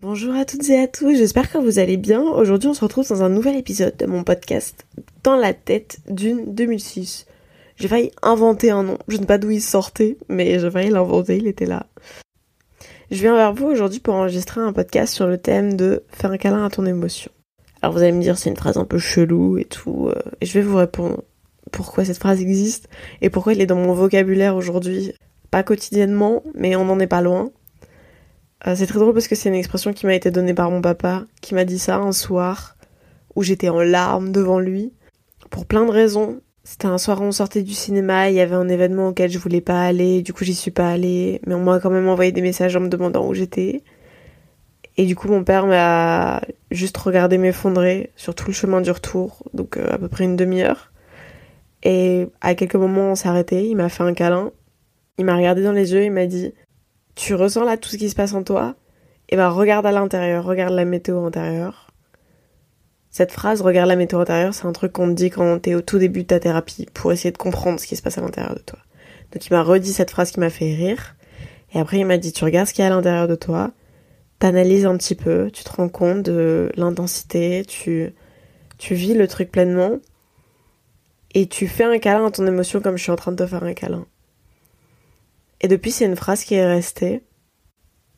Bonjour à toutes et à tous, j'espère que vous allez bien. Aujourd'hui on se retrouve dans un nouvel épisode de mon podcast Dans la tête d'une 2006. J'ai failli inventer un nom, je ne sais pas d'où il sortait, mais j'ai failli l'inventer, il était là. Je viens vers vous aujourd'hui pour enregistrer un podcast sur le thème de faire un câlin à ton émotion. Alors vous allez me dire c'est une phrase un peu chelou et tout, euh, et je vais vous répondre pourquoi cette phrase existe et pourquoi elle est dans mon vocabulaire aujourd'hui. Pas quotidiennement, mais on n'en est pas loin. Euh, c'est très drôle parce que c'est une expression qui m'a été donnée par mon papa, qui m'a dit ça un soir où j'étais en larmes devant lui. Pour plein de raisons. C'était un soir où on sortait du cinéma, il y avait un événement auquel je voulais pas aller, du coup j'y suis pas allée, mais on m'a quand même envoyé des messages en me demandant où j'étais. Et du coup mon père m'a juste regardé m'effondrer sur tout le chemin du retour, donc euh, à peu près une demi-heure. Et à quelques moments on s'est arrêté, il m'a fait un câlin, il m'a regardé dans les yeux, il m'a dit tu ressens là tout ce qui se passe en toi, et ben regarde à l'intérieur, regarde la météo intérieure. Cette phrase, regarde la météo intérieure, c'est un truc qu'on te dit quand t'es au tout début de ta thérapie, pour essayer de comprendre ce qui se passe à l'intérieur de toi. Donc il m'a redit cette phrase qui m'a fait rire, et après il m'a dit tu regardes ce qu'il y a à l'intérieur de toi, t'analyses un petit peu, tu te rends compte de l'intensité, tu, tu vis le truc pleinement, et tu fais un câlin à ton émotion comme je suis en train de te faire un câlin. Et depuis, c'est une phrase qui est restée.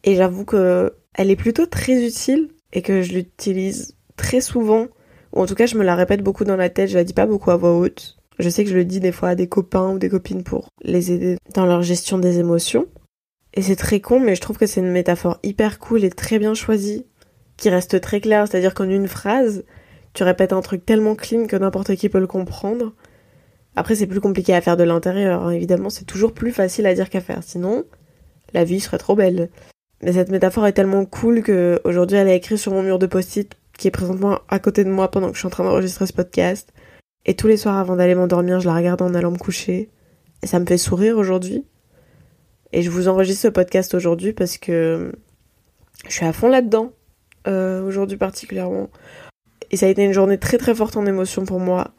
Et j'avoue que elle est plutôt très utile et que je l'utilise très souvent. Ou en tout cas, je me la répète beaucoup dans la tête. Je la dis pas beaucoup à voix haute. Je sais que je le dis des fois à des copains ou des copines pour les aider dans leur gestion des émotions. Et c'est très con, mais je trouve que c'est une métaphore hyper cool et très bien choisie, qui reste très claire. C'est-à-dire qu'en une phrase, tu répètes un truc tellement clean que n'importe qui peut le comprendre. Après, c'est plus compliqué à faire de l'intérieur. Hein. Évidemment, c'est toujours plus facile à dire qu'à faire. Sinon, la vie serait trop belle. Mais cette métaphore est tellement cool que aujourd'hui, elle est écrite sur mon mur de post-it qui est présentement à côté de moi pendant que je suis en train d'enregistrer ce podcast. Et tous les soirs avant d'aller m'endormir, je la regarde en allant me coucher. Et ça me fait sourire aujourd'hui. Et je vous enregistre ce podcast aujourd'hui parce que je suis à fond là-dedans. Euh, aujourd'hui particulièrement. Et ça a été une journée très très forte en émotion pour moi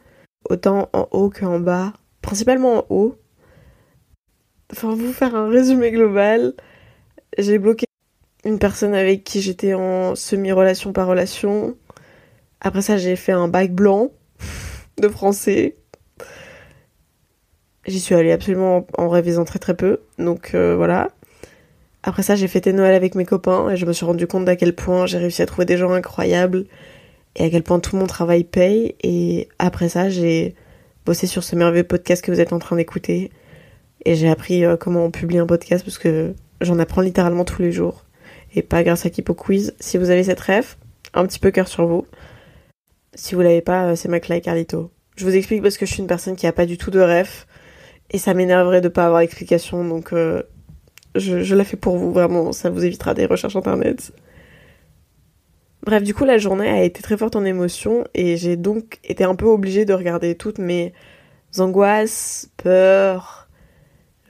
autant en haut qu'en bas, principalement en haut. Enfin, vous faire un résumé global, j'ai bloqué une personne avec qui j'étais en semi-relation par relation. Après ça, j'ai fait un bac blanc de français. J'y suis allée absolument en révisant très très peu, donc euh, voilà. Après ça, j'ai fêté Noël avec mes copains et je me suis rendu compte d'à quel point j'ai réussi à trouver des gens incroyables et à quel point tout mon travail paye. Et après ça, j'ai bossé sur ce merveilleux podcast que vous êtes en train d'écouter. Et j'ai appris euh, comment on publie un podcast parce que j'en apprends littéralement tous les jours. Et pas grâce à Kipo Quiz. Si vous avez cette ref, un petit peu cœur sur vous. Si vous l'avez pas, euh, c'est Macla et Carlito. Je vous explique parce que je suis une personne qui a pas du tout de ref. Et ça m'énerverait de pas avoir l'explication. Donc euh, je la fais pour vous, vraiment. Ça vous évitera des recherches internet. Bref, du coup, la journée a été très forte en émotions et j'ai donc été un peu obligée de regarder toutes mes angoisses, peurs,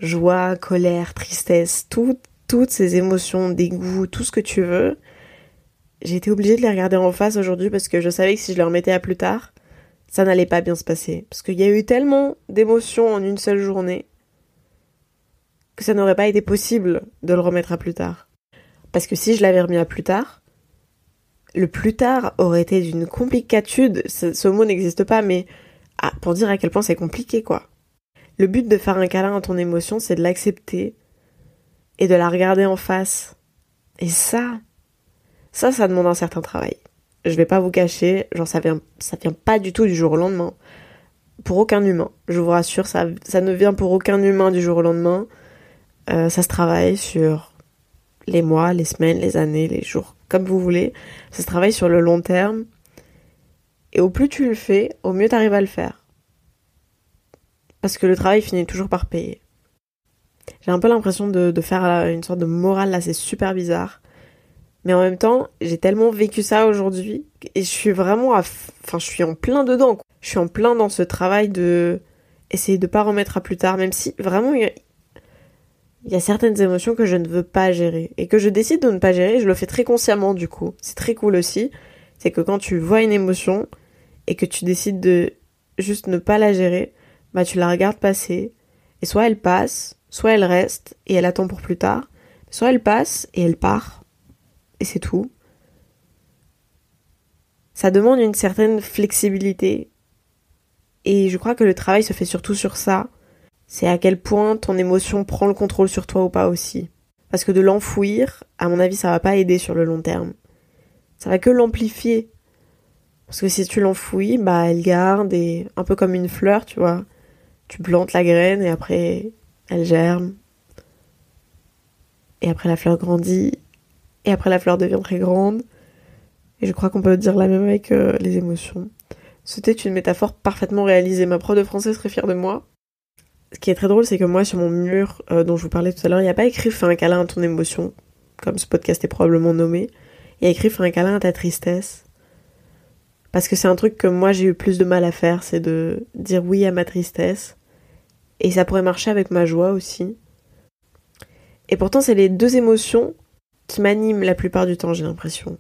joie, colère, tristesse, toutes ces émotions, dégoût, tout ce que tu veux. J'ai été obligée de les regarder en face aujourd'hui parce que je savais que si je les remettais à plus tard, ça n'allait pas bien se passer. Parce qu'il y a eu tellement d'émotions en une seule journée que ça n'aurait pas été possible de le remettre à plus tard. Parce que si je l'avais remis à plus tard, le plus tard aurait été d'une complicatude, ce, mot n'existe pas, mais ah, pour dire à quel point c'est compliqué, quoi. Le but de faire un câlin à ton émotion, c'est de l'accepter et de la regarder en face. Et ça, ça, ça demande un certain travail. Je vais pas vous cacher, genre ça vient, vient pas du tout du jour au lendemain. Pour aucun humain, je vous rassure, ça, ça ne vient pour aucun humain du jour au lendemain. Euh, ça se travaille sur les mois, les semaines, les années, les jours comme vous voulez. Ça se travaille sur le long terme. Et au plus tu le fais, au mieux tu arrives à le faire. Parce que le travail finit toujours par payer. J'ai un peu l'impression de, faire une sorte de morale là, c'est super bizarre. Mais en même temps, j'ai tellement vécu ça aujourd'hui et je suis vraiment à, enfin, je suis en plein dedans. Je suis en plein dans ce travail de essayer de pas remettre à plus tard, même si vraiment il y a certaines émotions que je ne veux pas gérer et que je décide de ne pas gérer, je le fais très consciemment du coup. C'est très cool aussi, c'est que quand tu vois une émotion et que tu décides de juste ne pas la gérer, bah tu la regardes passer et soit elle passe, soit elle reste et elle attend pour plus tard, soit elle passe et elle part et c'est tout. Ça demande une certaine flexibilité. Et je crois que le travail se fait surtout sur ça. C'est à quel point ton émotion prend le contrôle sur toi ou pas aussi. Parce que de l'enfouir, à mon avis, ça va pas aider sur le long terme. Ça va que l'amplifier. Parce que si tu l'enfouis, bah elle garde et un peu comme une fleur, tu vois. Tu plantes la graine et après elle germe. Et après la fleur grandit. Et après la fleur devient très grande. Et je crois qu'on peut dire la même avec euh, les émotions. C'était une métaphore parfaitement réalisée. Ma prof de français serait fière de moi. Ce qui est très drôle, c'est que moi, sur mon mur euh, dont je vous parlais tout à l'heure, il n'y a pas écrit fais un câlin à ton émotion, comme ce podcast est probablement nommé. Il y a écrit fais un câlin à ta tristesse. Parce que c'est un truc que moi j'ai eu plus de mal à faire, c'est de dire oui à ma tristesse. Et ça pourrait marcher avec ma joie aussi. Et pourtant, c'est les deux émotions qui m'animent la plupart du temps, j'ai l'impression.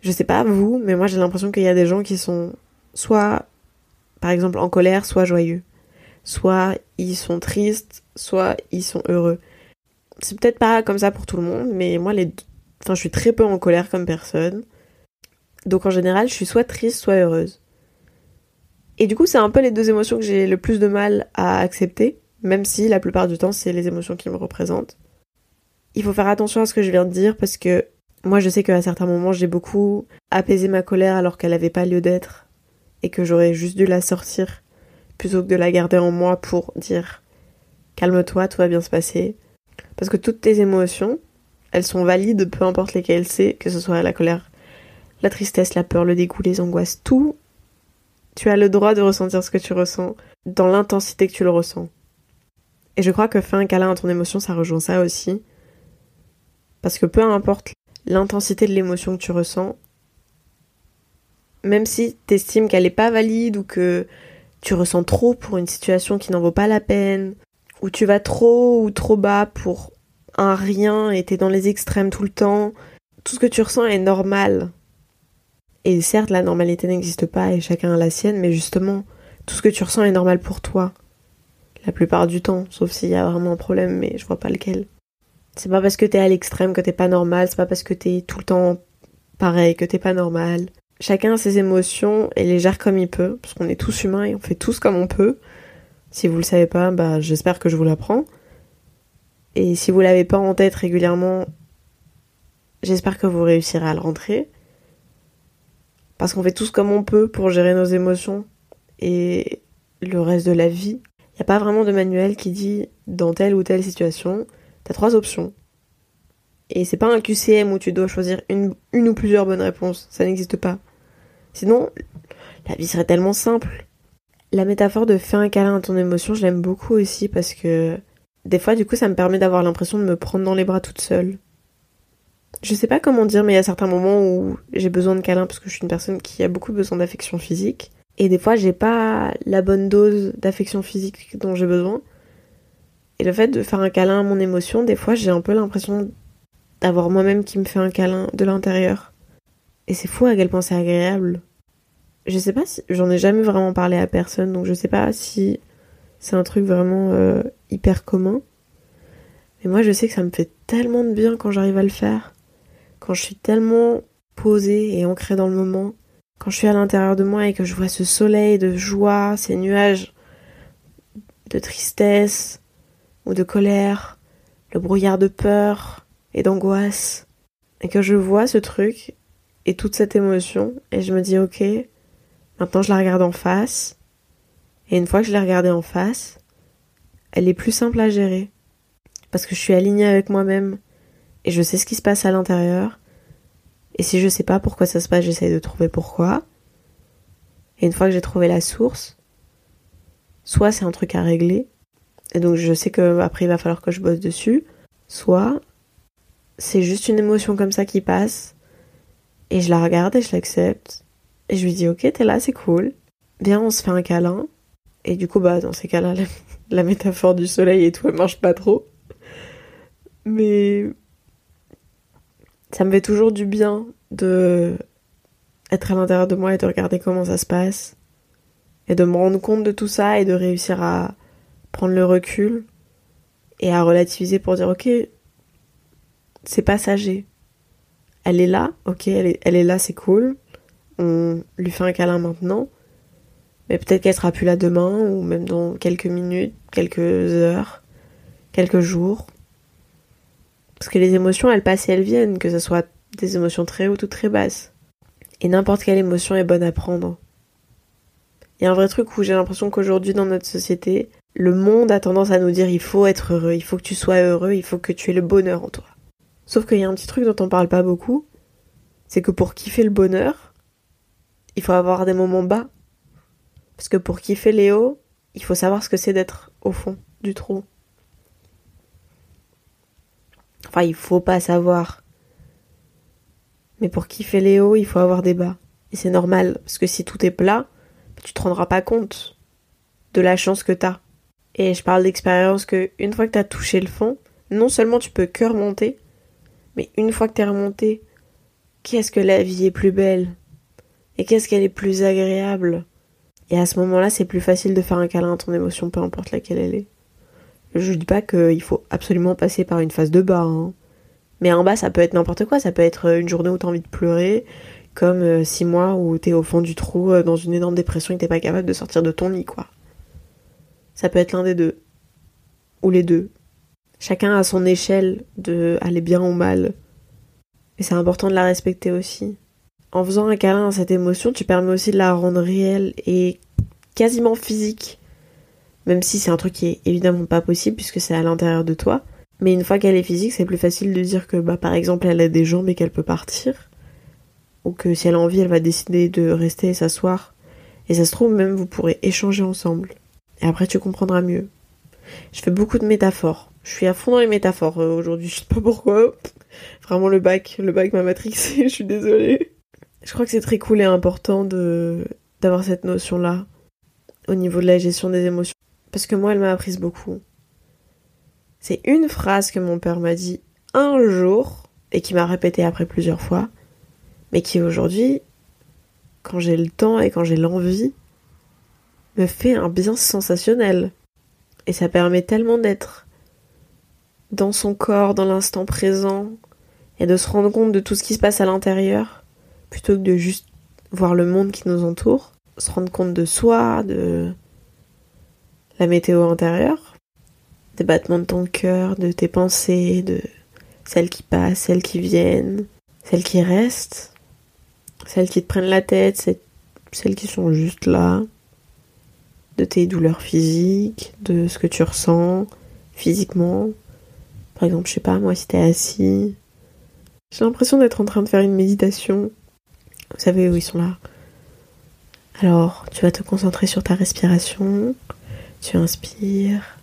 Je sais pas vous, mais moi j'ai l'impression qu'il y a des gens qui sont soit, par exemple, en colère, soit joyeux. Soit ils sont tristes, soit ils sont heureux. C'est peut-être pas comme ça pour tout le monde, mais moi les Enfin, je suis très peu en colère comme personne. Donc en général, je suis soit triste, soit heureuse. Et du coup, c'est un peu les deux émotions que j'ai le plus de mal à accepter, même si la plupart du temps, c'est les émotions qui me représentent. Il faut faire attention à ce que je viens de dire parce que moi, je sais qu'à certains moments, j'ai beaucoup apaisé ma colère alors qu'elle n'avait pas lieu d'être et que j'aurais juste dû la sortir plutôt que de la garder en moi pour dire calme-toi, tout va bien se passer. Parce que toutes tes émotions, elles sont valides, peu importe lesquelles c'est, que ce soit la colère, la tristesse, la peur, le dégoût, les angoisses, tout. Tu as le droit de ressentir ce que tu ressens dans l'intensité que tu le ressens. Et je crois que faire un câlin à ton émotion, ça rejoint ça aussi. Parce que peu importe l'intensité de l'émotion que tu ressens, même si t'estimes qu'elle n'est pas valide ou que tu ressens trop pour une situation qui n'en vaut pas la peine, ou tu vas trop ou trop bas pour un rien et t'es dans les extrêmes tout le temps, tout ce que tu ressens est normal. Et certes, la normalité n'existe pas et chacun a la sienne, mais justement, tout ce que tu ressens est normal pour toi. La plupart du temps, sauf s'il y a vraiment un problème, mais je vois pas lequel. C'est pas parce que t'es à l'extrême que t'es pas normal, c'est pas parce que t'es tout le temps pareil que t'es pas normal. Chacun a ses émotions et les gère comme il peut, parce qu'on est tous humains et on fait tous comme on peut. Si vous le savez pas, bah j'espère que je vous l'apprends. Et si vous l'avez pas en tête régulièrement, j'espère que vous réussirez à le rentrer. Parce qu'on fait tous comme on peut pour gérer nos émotions et le reste de la vie. Il n'y a pas vraiment de manuel qui dit dans telle ou telle situation, T'as trois options. Et c'est pas un QCM où tu dois choisir une, une ou plusieurs bonnes réponses. Ça n'existe pas. Sinon, la vie serait tellement simple. La métaphore de faire un câlin à ton émotion, je l'aime beaucoup aussi parce que des fois, du coup, ça me permet d'avoir l'impression de me prendre dans les bras toute seule. Je sais pas comment dire, mais il y a certains moments où j'ai besoin de câlin parce que je suis une personne qui a beaucoup besoin d'affection physique. Et des fois, j'ai pas la bonne dose d'affection physique dont j'ai besoin. Et le fait de faire un câlin à mon émotion, des fois j'ai un peu l'impression d'avoir moi-même qui me fait un câlin de l'intérieur. Et c'est fou à quel point c'est agréable. Je sais pas si j'en ai jamais vraiment parlé à personne, donc je sais pas si c'est un truc vraiment euh, hyper commun. Mais moi je sais que ça me fait tellement de bien quand j'arrive à le faire. Quand je suis tellement posée et ancrée dans le moment. Quand je suis à l'intérieur de moi et que je vois ce soleil de joie, ces nuages de tristesse, ou de colère, le brouillard de peur et d'angoisse, et que je vois ce truc et toute cette émotion, et je me dis ok, maintenant je la regarde en face, et une fois que je l'ai regardée en face, elle est plus simple à gérer, parce que je suis alignée avec moi-même, et je sais ce qui se passe à l'intérieur, et si je sais pas pourquoi ça se passe, j'essaye de trouver pourquoi, et une fois que j'ai trouvé la source, soit c'est un truc à régler, et donc je sais que après il va falloir que je bosse dessus. Soit c'est juste une émotion comme ça qui passe et je la regarde et je l'accepte et je lui dis ok t'es là c'est cool. Viens on se fait un câlin et du coup bah dans ces cas-là la, métaphore du soleil et tout elle marche pas trop. Mais ça me fait toujours du bien de être à l'intérieur de moi et de regarder comment ça se passe et de me rendre compte de tout ça et de réussir à prendre le recul et à relativiser pour dire ok, c'est passager. Elle est là, ok, elle est, là, c'est cool. On lui fait un câlin maintenant. Mais peut-être qu'elle sera plus là demain, ou même dans quelques minutes, quelques heures, quelques jours. Parce que les émotions, elles passent et elles viennent, que ce soit des émotions très hautes ou très basses. Et n'importe quelle émotion est bonne à prendre. Il y a un vrai truc où j'ai l'impression qu'aujourd'hui dans notre société, le monde a tendance à nous dire il faut être heureux, il faut que tu sois heureux, il faut que tu aies le bonheur en toi. Sauf qu'il y a un petit truc dont on parle pas beaucoup, c'est que pour kiffer le bonheur, il faut avoir des moments bas. Parce que pour kiffer les hauts, il faut savoir ce que c'est d'être au fond du trou. Enfin, il faut pas savoir. Mais pour kiffer les hauts, il faut avoir des bas. Et c'est normal, parce que si tout est plat, tu te rendras pas compte de la chance que t'as. Et je parle d'expérience que une fois que t'as touché le fond, non seulement tu peux que remonter, mais une fois que t'es remonté, qu'est-ce que la vie est plus belle? Et qu'est-ce qu'elle est plus agréable? Et à ce moment-là, c'est plus facile de faire un câlin à ton émotion, peu importe laquelle elle est. Je dis pas qu'il faut absolument passer par une phase de bas, hein. Mais un bas, ça peut être n'importe quoi. Ça peut être une journée où t'as envie de pleurer, comme euh, six mois où t'es au fond du trou euh, dans une énorme dépression et t'es pas capable de sortir de ton lit, quoi. Ça peut être l'un des deux. Ou les deux. Chacun a son échelle de aller bien ou mal. Et c'est important de la respecter aussi. En faisant un câlin à cette émotion, tu permets aussi de la rendre réelle et quasiment physique. Même si c'est un truc qui est évidemment pas possible puisque c'est à l'intérieur de toi. Mais une fois qu'elle est physique, c'est plus facile de dire que, bah, par exemple, elle a des jambes et qu'elle peut partir. Ou que si elle a envie, elle va décider de rester et s'asseoir. Et ça se trouve, même vous pourrez échanger ensemble. Et après, tu comprendras mieux. Je fais beaucoup de métaphores. Je suis à fond dans les métaphores euh, aujourd'hui, je sais pas pourquoi. Vraiment le bac, le bac m'a matrixé, je suis désolée. Je crois que c'est très cool et important de d'avoir cette notion-là au niveau de la gestion des émotions. Parce que moi, elle m'a appris beaucoup. C'est une phrase que mon père m'a dit un jour et qui m'a répété après plusieurs fois, mais qui aujourd'hui, quand j'ai le temps et quand j'ai l'envie, me fait un bien sensationnel. Et ça permet tellement d'être dans son corps, dans l'instant présent, et de se rendre compte de tout ce qui se passe à l'intérieur, plutôt que de juste voir le monde qui nous entoure, se rendre compte de soi, de la météo intérieure, des battements de ton cœur, de tes pensées, de celles qui passent, celles qui viennent, celles qui restent, celles qui te prennent la tête, celles qui sont juste là, de tes douleurs physiques, de ce que tu ressens physiquement. Par exemple, je sais pas, moi si t'es assis, j'ai l'impression d'être en train de faire une méditation. Vous savez où ils sont là. Alors, tu vas te concentrer sur ta respiration, tu inspires,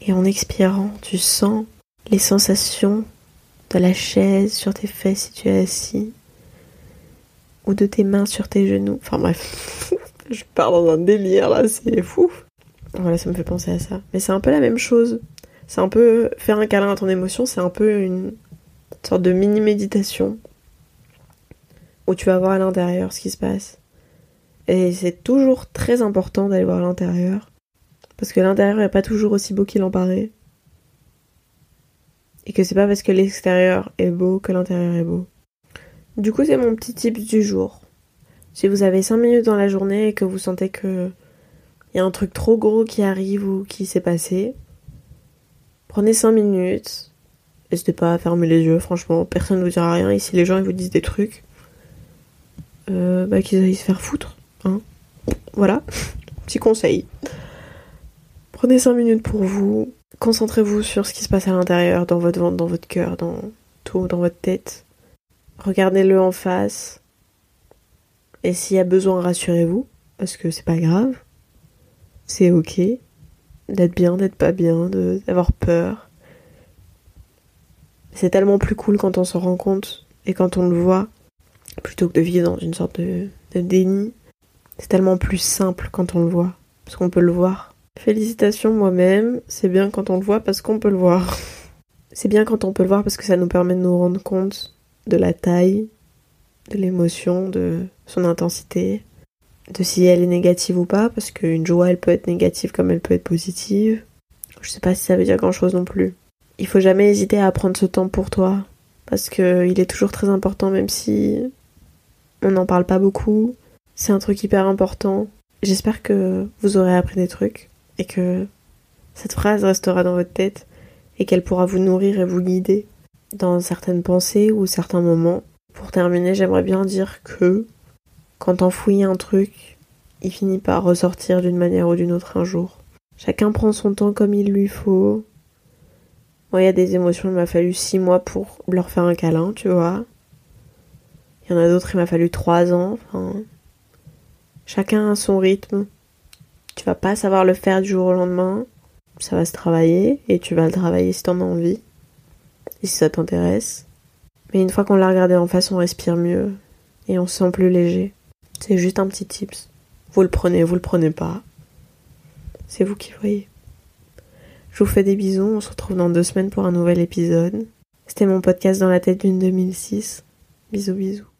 et en expirant, tu sens les sensations de la chaise sur tes fesses si tu es assis, ou de tes mains sur tes genoux. Enfin bref, je pars dans un délire là, c'est fou. Voilà, ça me fait penser à ça. Mais c'est un peu la même chose. C'est un peu faire un câlin à ton émotion, c'est un peu une sorte de mini méditation où tu vas voir à l'intérieur ce qui se passe. Et c'est toujours très important d'aller voir l'intérieur parce que l'intérieur n'est pas toujours aussi beau qu'il en paraît. Et que c'est pas parce que l'extérieur est beau que l'intérieur est beau. Du coup, c'est mon petit tip du jour. Si vous avez 5 minutes dans la journée et que vous sentez que il y a un truc trop gros qui arrive ou qui s'est passé, prenez 5 minutes. N'hésitez pas à fermer les yeux, franchement, personne ne vous dira rien. Ici, les gens ils vous disent des trucs, euh, bah, qu'ils aillent se faire foutre. Hein. Voilà, petit conseil. Prenez 5 minutes pour vous. Concentrez-vous sur ce qui se passe à l'intérieur, dans votre ventre, dans votre cœur, dans tout, dans votre tête. Regardez-le en face. Et s'il y a besoin, rassurez-vous, parce que c'est pas grave. C'est ok d'être bien, d'être pas bien, d'avoir peur. C'est tellement plus cool quand on s'en rend compte et quand on le voit, plutôt que de vivre dans une sorte de, de déni. C'est tellement plus simple quand on le voit, parce qu'on peut le voir. Félicitations moi-même, c'est bien quand on le voit parce qu'on peut le voir. C'est bien quand on peut le voir parce que ça nous permet de nous rendre compte de la taille, de l'émotion, de son intensité, de si elle est négative ou pas, parce qu'une joie elle peut être négative comme elle peut être positive. Je sais pas si ça veut dire grand chose non plus. Il faut jamais hésiter à prendre ce temps pour toi, parce que il est toujours très important même si on n'en parle pas beaucoup. C'est un truc hyper important. J'espère que vous aurez appris des trucs et que cette phrase restera dans votre tête et qu'elle pourra vous nourrir et vous guider dans certaines pensées ou certains moments. Pour terminer, j'aimerais bien dire que quand on fouille un truc, il finit par ressortir d'une manière ou d'une autre un jour. Chacun prend son temps comme il lui faut. Moi, il y a des émotions, il m'a fallu six mois pour leur faire un câlin, tu vois. Il y en a d'autres, il m'a fallu trois ans. Enfin, chacun a son rythme. Tu vas pas savoir le faire du jour au lendemain. Ça va se travailler et tu vas le travailler si t'en as envie. Et si ça t'intéresse. Mais une fois qu'on l'a regardé en face, on respire mieux et on se sent plus léger. C'est juste un petit tips. Vous le prenez, vous le prenez pas. C'est vous qui voyez. Je vous fais des bisous, on se retrouve dans deux semaines pour un nouvel épisode. C'était mon podcast dans la tête d'une 2006. Bisous bisous.